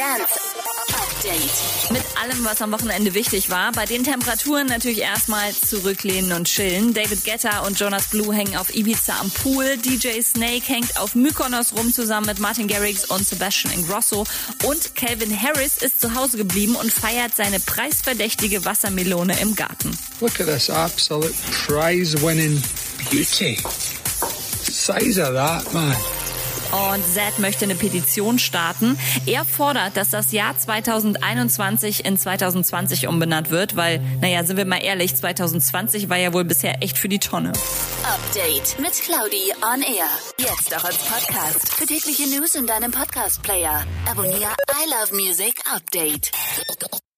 Dance Update. Mit allem, was am Wochenende wichtig war. Bei den Temperaturen natürlich erstmal zurücklehnen und chillen. David Guetta und Jonas Blue hängen auf Ibiza am Pool. DJ Snake hängt auf Mykonos rum zusammen mit Martin Garrix und Sebastian Ingrosso. Und Calvin Harris ist zu Hause geblieben und feiert seine preisverdächtige Wassermelone im Garten. Look at this absolute prize-winning beauty. Size of that, man. Und Zed möchte eine Petition starten. Er fordert, dass das Jahr 2021 in 2020 umbenannt wird, weil, naja, sind wir mal ehrlich, 2020 war ja wohl bisher echt für die Tonne. Update mit Claudi on Air. Jetzt auch als Podcast. Für tägliche News in deinem Podcast-Player. Abonniere I Love Music Update.